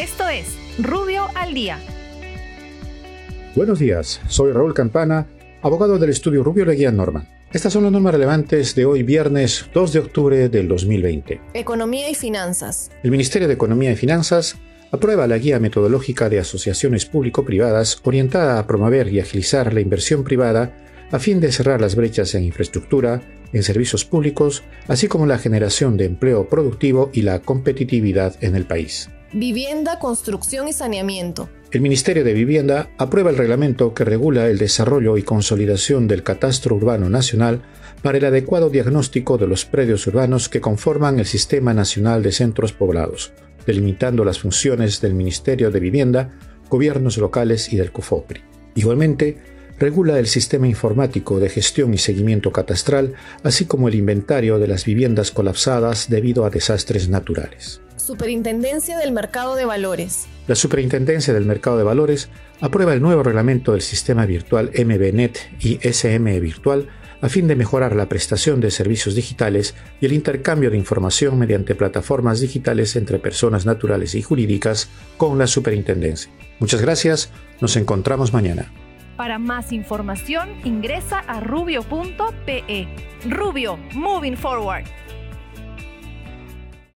Esto es Rubio al Día. Buenos días, soy Raúl Campana, abogado del estudio Rubio Leguía Norman. Estas son las normas relevantes de hoy viernes 2 de octubre del 2020. Economía y finanzas. El Ministerio de Economía y Finanzas aprueba la guía metodológica de asociaciones público-privadas orientada a promover y agilizar la inversión privada a fin de cerrar las brechas en infraestructura, en servicios públicos, así como la generación de empleo productivo y la competitividad en el país. Vivienda, construcción y saneamiento. El Ministerio de Vivienda aprueba el reglamento que regula el desarrollo y consolidación del catastro urbano nacional para el adecuado diagnóstico de los predios urbanos que conforman el Sistema Nacional de Centros Poblados, delimitando las funciones del Ministerio de Vivienda, gobiernos locales y del COFOPRI. Igualmente, regula el sistema informático de gestión y seguimiento catastral, así como el inventario de las viviendas colapsadas debido a desastres naturales. Superintendencia del Mercado de Valores. La Superintendencia del Mercado de Valores aprueba el nuevo reglamento del sistema virtual MBNet y SME Virtual a fin de mejorar la prestación de servicios digitales y el intercambio de información mediante plataformas digitales entre personas naturales y jurídicas con la Superintendencia. Muchas gracias, nos encontramos mañana. Para más información ingresa a rubio.pe. Rubio, moving forward.